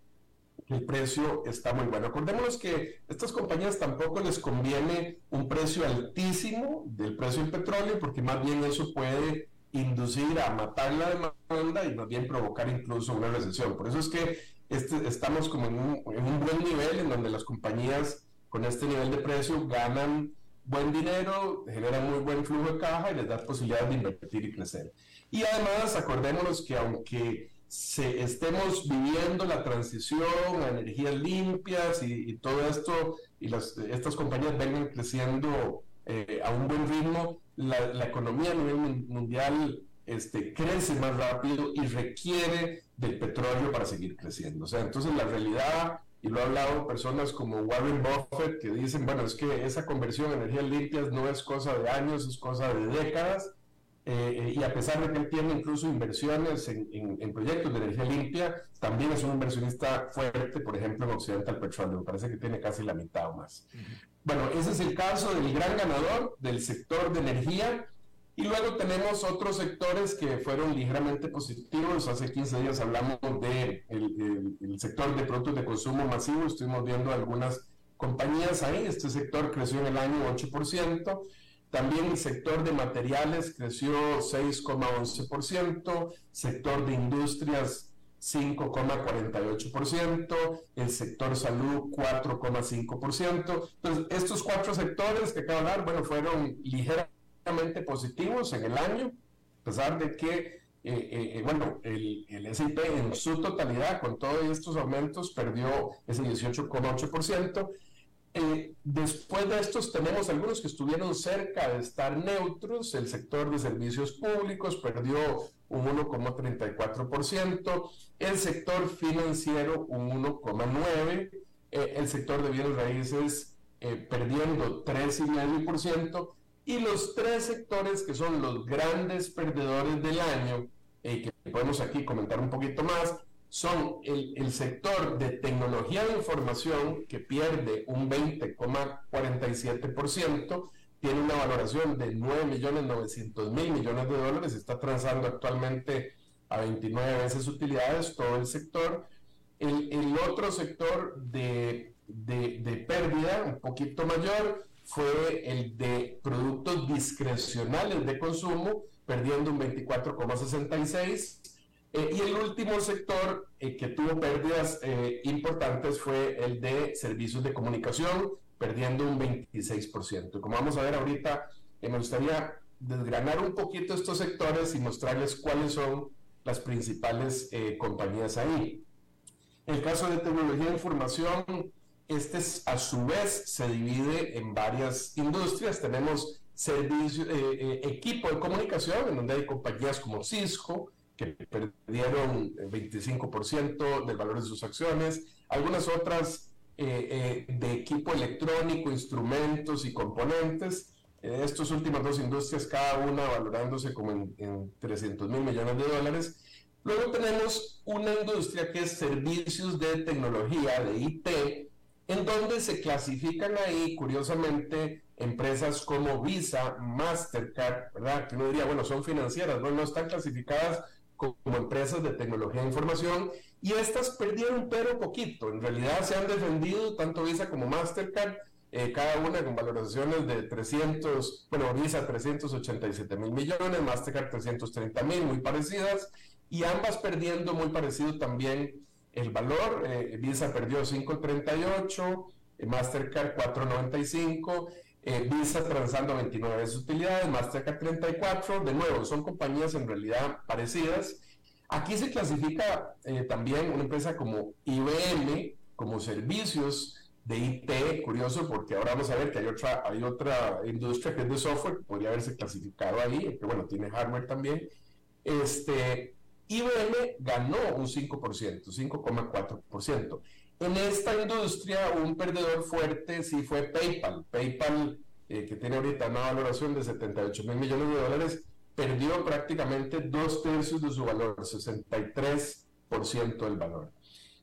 el precio está muy bueno. Acordémonos que a estas compañías tampoco les conviene un precio altísimo del precio del petróleo, porque más bien eso puede inducir a matar la demanda y más bien provocar incluso una recesión. Por eso es que este, estamos como en un, en un buen nivel en donde las compañías con este nivel de precio ganan buen dinero, generan muy buen flujo de caja y les da posibilidad de invertir y crecer. Y además, acordémonos que aunque se, estemos viviendo la transición a energías limpias y, todo esto, y las, estas compañías vengan creciendo eh, a un buen ritmo, la, la, economía a nivel mundial este, crece más rápido y requiere del petróleo para seguir creciendo. O sea, entonces la realidad, y lo ha hablado personas como Warren Buffett, que dicen, bueno, es que esa conversión a energías limpias no es cosa de años, es cosa de décadas, eh, y a pesar de que él tiene incluso inversiones en, proyectos de energía limpia, también es un inversionista fuerte, por ejemplo, en Occidental Petroleum. Parece que tiene casi la mitad o más. Bueno, ese es el caso del gran ganador del sector de energía. Y luego tenemos otros sectores que fueron ligeramente positivos. Hace 15 días hablamos del de el, sector de productos de consumo masivo. Estuvimos viendo algunas compañías ahí. Este sector creció en el año 8%. También el sector de materiales creció 6,11%, sector de industrias 5,48%, el sector salud 4,5%. Entonces, estos cuatro sectores que acabo de hablar, bueno, fueron ligeramente positivos en el año, a pesar de que, eh, eh, bueno, el, el S&P en su totalidad, con todos estos aumentos, perdió ese 18,8%. Eh, después de estos tenemos algunos que estuvieron cerca de estar neutros. El sector de servicios públicos perdió un 1,34%, el sector financiero un 1,9%, eh, el sector de bienes raíces eh, perdiendo 3,5%, y los tres sectores que son los grandes perdedores del año, que podemos aquí comentar un poquito más, son el, sector de tecnología de información que pierde un 20,47%, tiene una valoración de 9.900.000 millones de dólares, está transando actualmente a 29 veces utilidades todo el sector. El, otro sector de, de pérdida, un poquito mayor, fue el de productos discrecionales de consumo, perdiendo un 24,66 eh, y el último sector eh, que tuvo pérdidas eh, importantes fue el de servicios de comunicación, perdiendo un 26%. Como vamos a ver ahorita, me gustaría desgranar un poquito estos sectores y mostrarles cuáles son las principales compañías ahí. El caso de tecnología de información, este a su vez se divide en varias industrias. Tenemos servicio, equipo de comunicación, en donde hay compañías como Cisco, que perdieron 25% del valor de sus acciones, algunas otras eh, eh, de equipo electrónico, instrumentos y componentes. Eh, estas últimas dos industrias, cada una valorándose como en, en 300 mil millones de dólares. Luego tenemos una industria que es servicios de tecnología, de IT, en donde se clasifican ahí, curiosamente, empresas como Visa, Mastercard, ¿verdad? Que uno diría, bueno, son financieras, no, no están clasificadas como empresas de tecnología de información y estas perdieron pero poquito. En realidad se han defendido tanto Visa como Mastercard, eh, cada una con valoraciones de 300, bueno, Visa 387 mil millones, Mastercard 330 mil, muy parecidas, y ambas perdiendo muy parecido también el valor. Eh, Visa perdió 5.38, eh, Mastercard 4.95 eh, Visa transando 29 veces utilidades, Mastercard 34, de nuevo, son compañías en realidad parecidas. Aquí se clasifica eh, también una empresa como IBM, como servicios de IT, curioso porque ahora vamos a ver que hay otra, hay otra industria que es de software, podría haberse clasificado ahí, que bueno, tiene hardware también. Este, IBM ganó un 5%, 5,4%. En esta industria, un perdedor fuerte sí fue PayPal. PayPal, eh, que tiene ahorita una valoración de 78 mil millones de dólares, perdió prácticamente dos tercios de su valor, 63% del valor.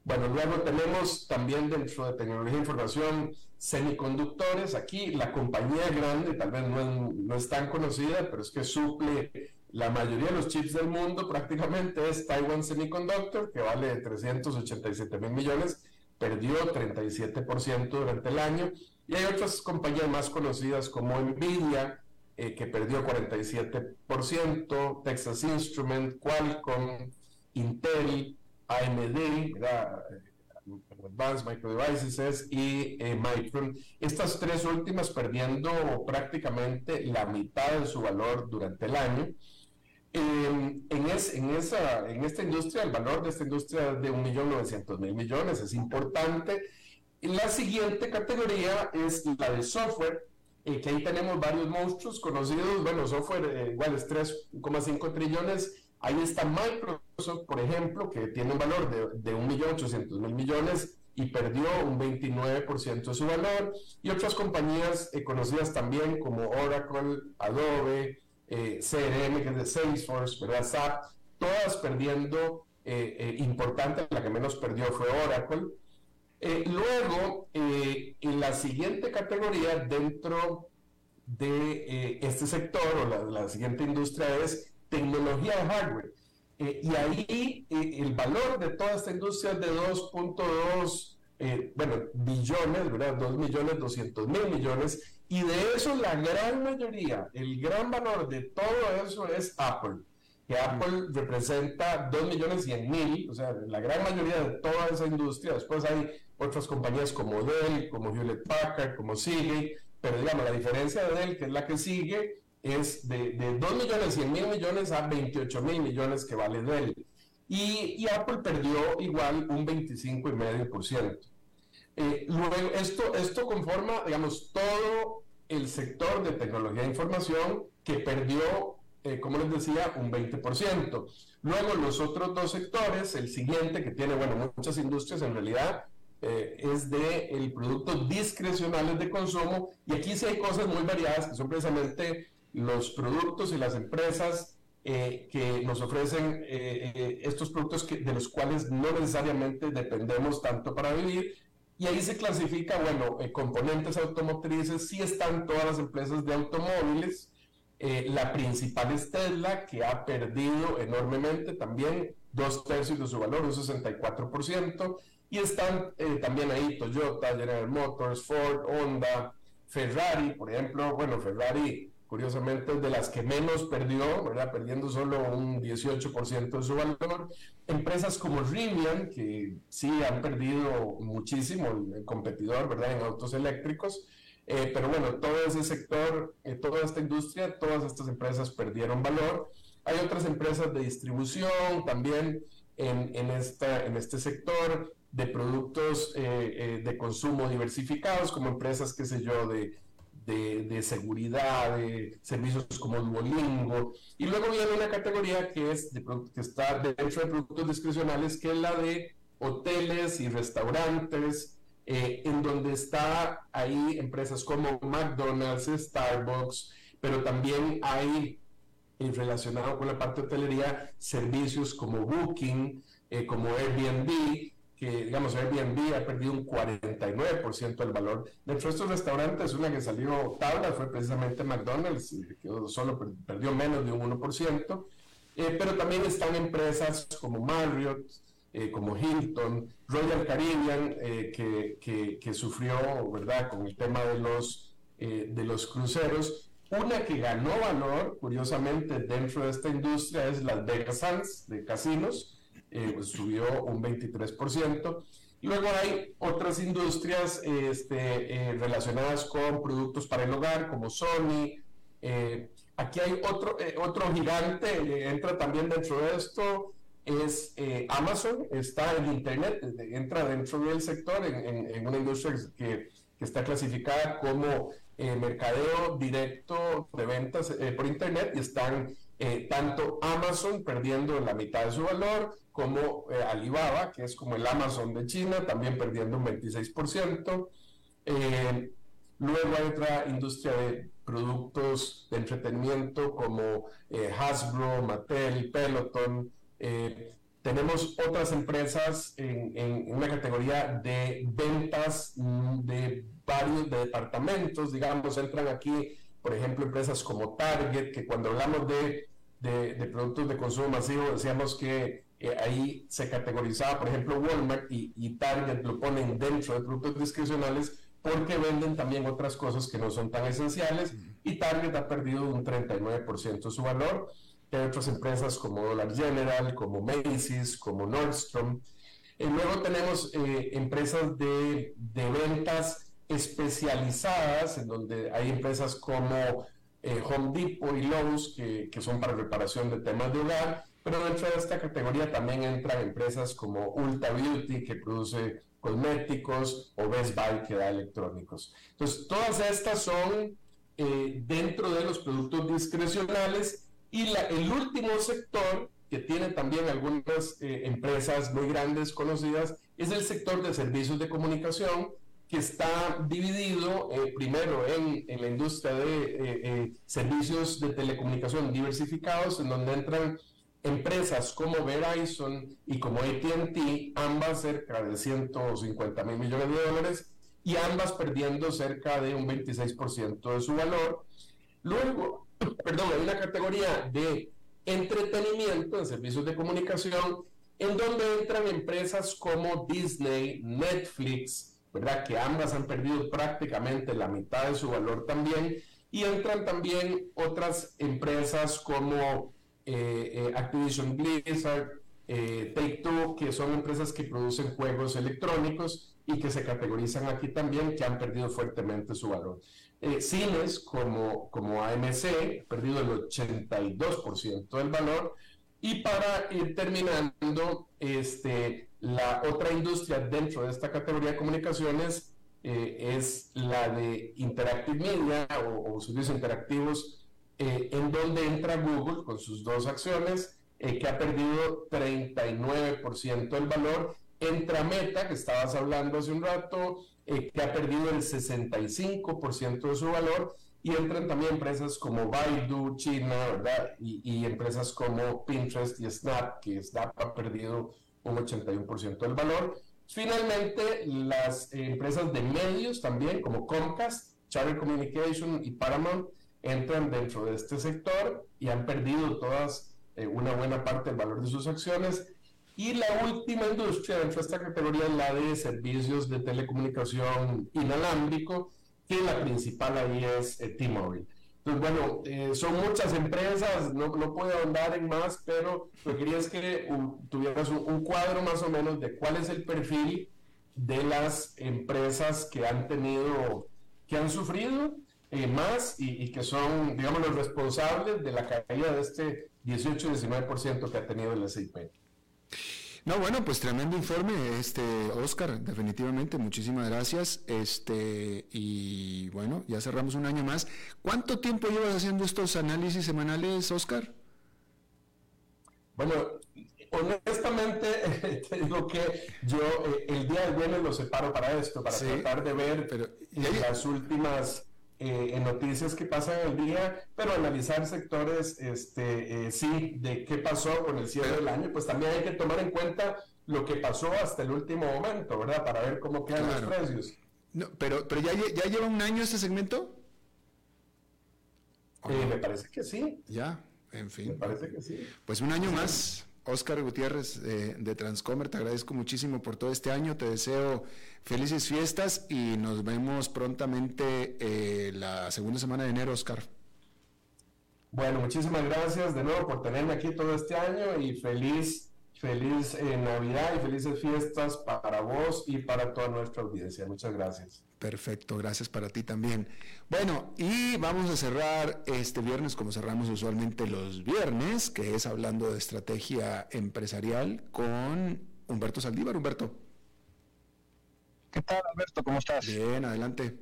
Bueno, luego tenemos también dentro de tecnología de información semiconductores. Aquí la compañía grande, tal vez no es, no es tan conocida, pero es que suple la mayoría de los chips del mundo prácticamente es Taiwan Semiconductor, que vale 387 mil millones perdió 37% durante el año. Y hay otras compañías más conocidas como Nvidia, eh, que perdió 47%, Texas Instrument, Qualcomm, Intel, AMD, Advanced Micro Devices y eh, Micron. Estas tres últimas perdiendo prácticamente la mitad de su valor durante el año. En, en, esa, en esta industria, el valor de esta industria es de 1.900.000 millones, es importante. La siguiente categoría es la de software, eh, que ahí tenemos varios monstruos conocidos, bueno, software eh, igual es 3,5 trillones. Ahí está Microsoft, por ejemplo, que tiene un valor de, de 1.800.000 millones y perdió un 29% de su valor. Y otras compañías eh, conocidas también como Oracle, Adobe, CRM, que es de Salesforce, ¿verdad? SAP, todas perdiendo importante, la que menos perdió fue Oracle. Eh, luego, eh, en la siguiente categoría dentro de eh, este sector o la, siguiente industria es tecnología de hardware. y ahí el valor de toda esta industria es de 2.2 bueno, billones, ¿verdad? 2 millones 200 mil millones. Y de eso la gran mayoría, el gran valor de todo eso es Apple que Apple representa 2 millones 100 mil, o sea, la gran mayoría de toda esa industria. Después hay otras compañías como Dell, como Hewlett Packard, como Seagate, pero digamos, la diferencia de Dell, que es la que sigue, es de, de 2 millones 100 mil millones a 28 mil millones que vale Dell. Y, y Apple perdió igual un 25,5%. Eh, luego, esto, esto conforma, digamos, todo el sector de tecnología de información que perdió, eh, como les decía, un 20%. Luego, los otros dos sectores, el siguiente, que tiene, bueno, muchas industrias en realidad, eh, es de el productos discrecionales de consumo y aquí sí hay cosas muy variadas que son precisamente los productos y las empresas eh, que nos ofrecen eh, estos productos que, de los cuales no necesariamente dependemos tanto para vivir y ahí se clasifica, bueno, componentes automotrices, sí están todas las empresas de automóviles, la principal es Tesla, que ha perdido enormemente también dos tercios de su valor, un 64%. Y están eh, también ahí Toyota, General Motors, Ford, Honda, Ferrari, por ejemplo. Bueno, Ferrari, curiosamente, es de las que menos perdió, ¿verdad? Perdiendo solo un 18% de su valor. Empresas como Rivian, que sí han perdido muchísimo, el, competidor, ¿verdad? En autos eléctricos. Eh, pero bueno, todo ese sector, eh, toda esta industria, todas estas empresas perdieron valor. Hay otras empresas de distribución también en, en, esta, en este sector de productos eh, eh, de consumo diversificados, como empresas, qué sé yo, de, de, seguridad, de servicios como Duolingo. Y luego viene una categoría que, es de, que está dentro de productos discrecionales, que es la de hoteles y restaurantes, eh, en donde está ahí empresas como McDonald's, Starbucks, pero también hay relacionado con la parte de hotelería servicios como Booking, como Airbnb, que, digamos, Airbnb ha perdido un 49% del valor. Dentro de estos restaurantes, una que salió tabla fue precisamente McDonald's, que solo perdió menos de un 1%, eh, pero también están empresas como Marriott, eh, como Hilton, Royal Caribbean, eh, que, que, que, sufrió, ¿verdad?, con el tema de los, de los cruceros. Una que ganó valor, curiosamente, dentro de esta industria es Las Vegas Sands, de casinos, eh, pues, subió un 23%. Y luego hay otras industrias este, eh, relacionadas con productos para el hogar, como Sony. Eh, aquí hay otro, otro gigante, entra también dentro de esto, es Amazon, está en Internet, entra dentro del sector, en, en, una industria que, que, está clasificada como mercadeo directo de ventas por Internet y están tanto Amazon perdiendo la mitad de su valor, como eh, Alibaba, que es como el Amazon de China, también perdiendo un 26%. Eh, luego hay otra industria de productos de entretenimiento como eh, Hasbro, Mattel, Peloton. tenemos otras empresas en, en, una categoría de ventas mm, de varios departamentos, digamos, entran aquí, por ejemplo, empresas como Target, que cuando hablamos de, de, de productos de consumo masivo decíamos que eh, ahí se categorizaba, por ejemplo, Walmart y, y, Target lo ponen dentro de productos discrecionales porque venden también otras cosas que no son tan esenciales y Target ha perdido un 39% su valor. Hay otras empresas como Dollar General, como Macy's, como Nordstrom. Y luego tenemos eh, empresas de, de, ventas especializadas, en donde hay empresas como eh, Home Depot y Lowe's, que, que, son para reparación de temas de hogar, pero dentro de esta categoría también entran empresas como Ulta Beauty, que produce cosméticos, o Best Buy, que da electrónicos. Entonces, todas estas son eh, dentro de los productos discrecionales y la, el último sector que tiene también algunas eh, empresas muy grandes conocidas es el sector de servicios de comunicación que está dividido eh, primero en, en, la industria de servicios de telecomunicación diversificados en donde entran empresas como Verizon y como ATT, ambas cerca de 150 mil millones de dólares, y ambas perdiendo cerca de un 26% de su valor. Luego, *clears throat* perdón, hay una categoría de entretenimiento en servicios de comunicación en donde entran empresas como Disney, Netflix, ¿verdad? Que ambas han perdido prácticamente la mitad de su valor también. Y entran también otras empresas como eh, eh, Activision Blizzard, eh, Take-Two, que son empresas que producen juegos electrónicos y que se categorizan aquí también, que han perdido fuertemente su valor. Eh, cines como, como AMC, perdido el 82% del valor. Y para ir terminando, este, la otra industria dentro de esta categoría de comunicaciones eh, es la de Interactive Media o, servicios interactivos, eh, en donde entra Google con sus dos acciones, que ha perdido 39% del valor entra Meta, que estabas hablando hace un rato, eh, que ha perdido el 65% de su valor, y entran también empresas como Baidu, China, ¿verdad? Y, empresas como Pinterest y Snap, que Snap ha perdido un 81% del valor. Finalmente, las empresas de medios también, como Comcast, Charter Communication y Paramount, entran dentro de este sector y han perdido todas eh, una buena parte del valor de sus acciones. Y la última industria dentro de esta categoría es la de servicios de telecomunicación inalámbrico, que la principal ahí es eh, T-Mobile. Entonces, bueno, eh, son muchas empresas, no, no puedo ahondar en más, pero lo que quería es que tuvieras un, cuadro más o menos de cuál es el perfil de las empresas que han tenido, que han sufrido eh, más y, y, que son, digamos, los responsables de la caída de este 18-19% que ha tenido el SIP. No, bueno, pues tremendo informe, este Oscar, definitivamente, muchísimas gracias. Este, y bueno, ya cerramos un año más. ¿Cuánto tiempo llevas haciendo estos análisis semanales, Oscar? Bueno, honestamente, *laughs* te digo que yo eh, el día del viernes lo separo para esto, para tratar de ver pero, las últimas eh, en noticias que pasan el día, pero analizar sectores, este, eh, sí, de qué pasó con el cierre del año, pues también hay que tomar en cuenta lo que pasó hasta el último momento, ¿verdad? Para ver cómo quedan los precios. No, pero, pero ya, ya lleva un año este segmento. Eh, me parece que sí. Ya, en fin. Me parece que sí. Pues un año más. Oscar Gutiérrez de Transcomer, te agradezco muchísimo por todo este año, te deseo felices fiestas y nos vemos prontamente eh, la segunda semana de enero, Oscar. Bueno, muchísimas gracias de nuevo por tenerme aquí todo este año y feliz, feliz eh, Navidad y felices fiestas para vos y para toda nuestra audiencia. Muchas gracias. Perfecto, gracias para ti también. Bueno, y vamos a cerrar este viernes como cerramos usualmente los viernes, que es hablando de estrategia empresarial con Humberto Saldívar. Humberto. ¿Qué tal, Alberto? ¿Cómo estás? Bien, adelante.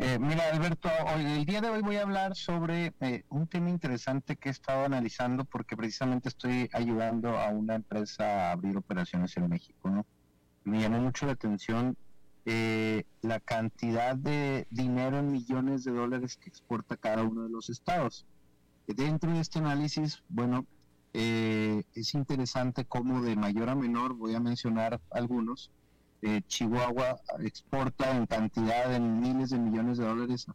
Eh, mira, Alberto, hoy, el día de hoy voy a hablar sobre eh, un tema interesante que he estado analizando porque precisamente estoy ayudando a una empresa a abrir operaciones en México, ¿no? Me llamó mucho la atención eh, la cantidad de dinero en millones de dólares que exporta cada uno de los estados. Dentro de este análisis, bueno, eh, es interesante cómo de mayor a menor, voy a mencionar algunos, eh, Chihuahua exporta en cantidad en miles de millones de dólares,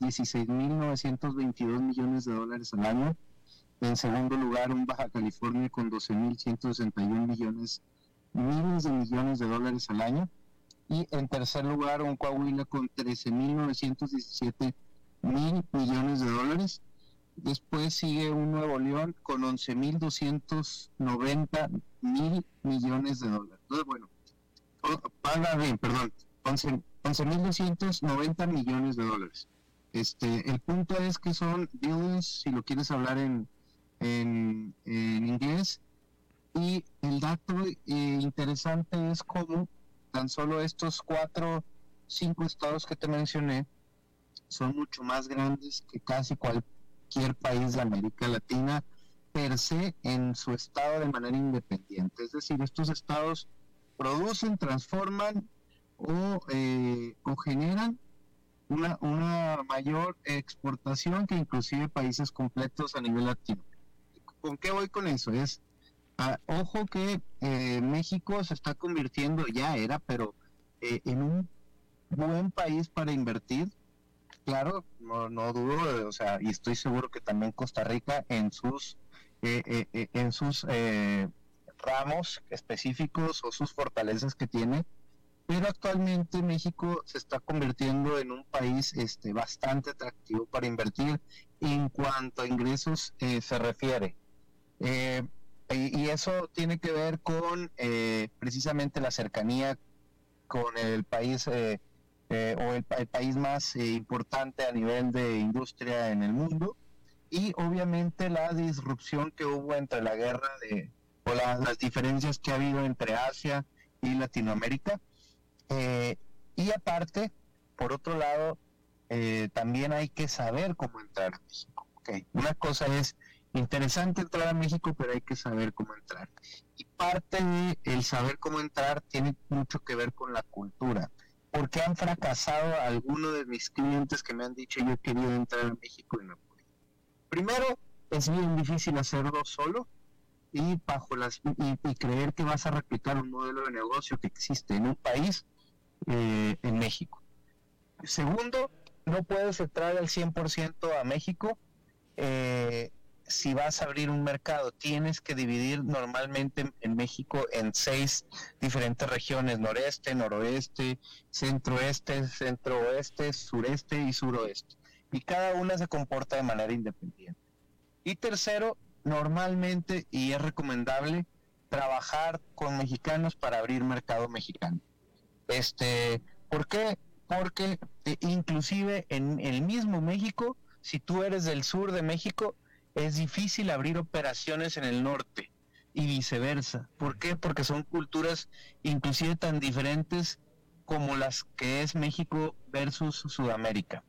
16.922 millones de dólares al año. En segundo lugar, un Baja California con 12.161 millones, miles de millones de dólares al año. Y en tercer lugar, un Coahuila con 13.917 mil millones de dólares. Después sigue un Nuevo León con 11.290 mil millones de dólares. Entonces, bueno, paga bien, perdón, 11.290 millones de dólares. Este, el punto es que son billions, si lo quieres hablar en, en, inglés, y el dato eh, interesante es cómo tan solo estos cuatro, cinco estados que te mencioné son mucho más grandes que casi cualquier país de América Latina per se en su estado de manera independiente. Es decir, estos estados producen, transforman o, eh, o generan una, una mayor exportación que inclusive países completos a nivel latino. ¿Con qué voy con eso? Es, ah, ojo que eh, México se está convirtiendo, ya era, pero eh, en un buen país para invertir. Claro, no, no dudo, o sea, y estoy seguro que también Costa Rica en sus, en sus ramos específicos o sus fortalezas que tiene, pero actualmente México se está convirtiendo en un país este, bastante atractivo para invertir en cuanto a ingresos eh, se refiere. Eh, y, eso tiene que ver con eh, precisamente la cercanía con el país o el, país más importante a nivel de industria en el mundo y obviamente la disrupción que hubo entre la guerra de, las diferencias que ha habido entre Asia y Latinoamérica. Eh, y aparte, por otro lado, eh, también hay que saber cómo entrar a México. Una cosa es interesante entrar a México, pero hay que saber cómo entrar. Y parte de el saber cómo entrar tiene mucho que ver con la cultura. Porque han fracasado algunos de mis clientes que me han dicho yo querido entrar a México y no puedo. Primero, es bien difícil hacerlo solo y bajo las y, creer que vas a replicar un modelo de negocio que existe en un país eh, en México. Segundo, no puedes entrar al 100% a México. Eh, si vas a abrir un mercado, tienes que dividir normalmente en México en seis diferentes regiones, noreste, noroeste, centroeste, centrooeste, sureste y suroeste. Y cada una se comporta de manera independiente. Y tercero, normalmente y es recomendable trabajar con mexicanos para abrir mercado mexicano. Este, ¿por qué? Porque eh, inclusive en el mismo México, si tú eres del sur de México, es difícil abrir operaciones en el norte y viceversa. ¿Por qué? Porque son culturas inclusive tan diferentes como las que es México versus Sudamérica.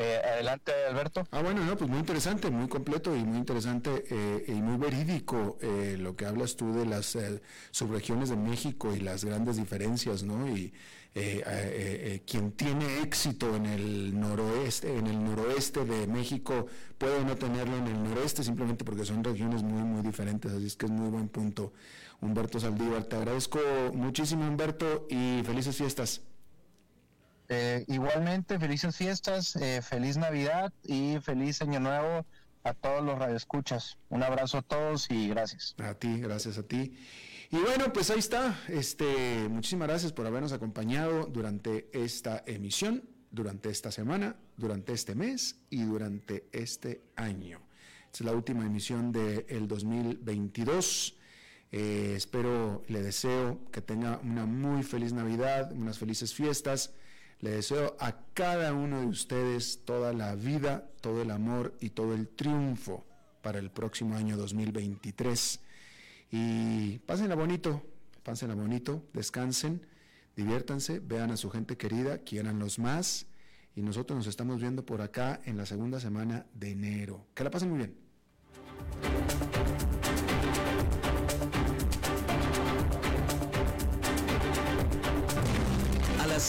Eh, adelante, Alberto. Ah, bueno, no, pues muy interesante, muy completo y muy interesante eh, y muy verídico eh, lo que hablas tú de las subregiones de México y las grandes diferencias, ¿no? Y quien tiene éxito en el noroeste, en el noroeste de México puede no tenerlo en el noreste simplemente porque son regiones muy, muy diferentes. Así es que es muy buen punto, Humberto Saldívar. Te agradezco muchísimo, Humberto, y felices fiestas. Eh, igualmente, felices fiestas, eh, feliz Navidad y feliz Año Nuevo a todos los radioescuchas. Un abrazo a todos y gracias. A ti, gracias a ti. Y bueno, pues ahí está. Este, muchísimas gracias por habernos acompañado durante esta emisión, durante esta semana, durante este mes y durante este año. Es la última emisión del 2022. Eh, espero, le deseo que tenga una muy feliz Navidad, unas felices fiestas le deseo a cada uno de ustedes toda la vida, todo el amor y todo el triunfo para el próximo año 2023. Y pásenla bonito, pásenla bonito, descansen, diviértanse, vean a su gente querida, quieranlos más. Y nosotros nos estamos viendo por acá en la segunda semana de enero. Que la pasen muy bien.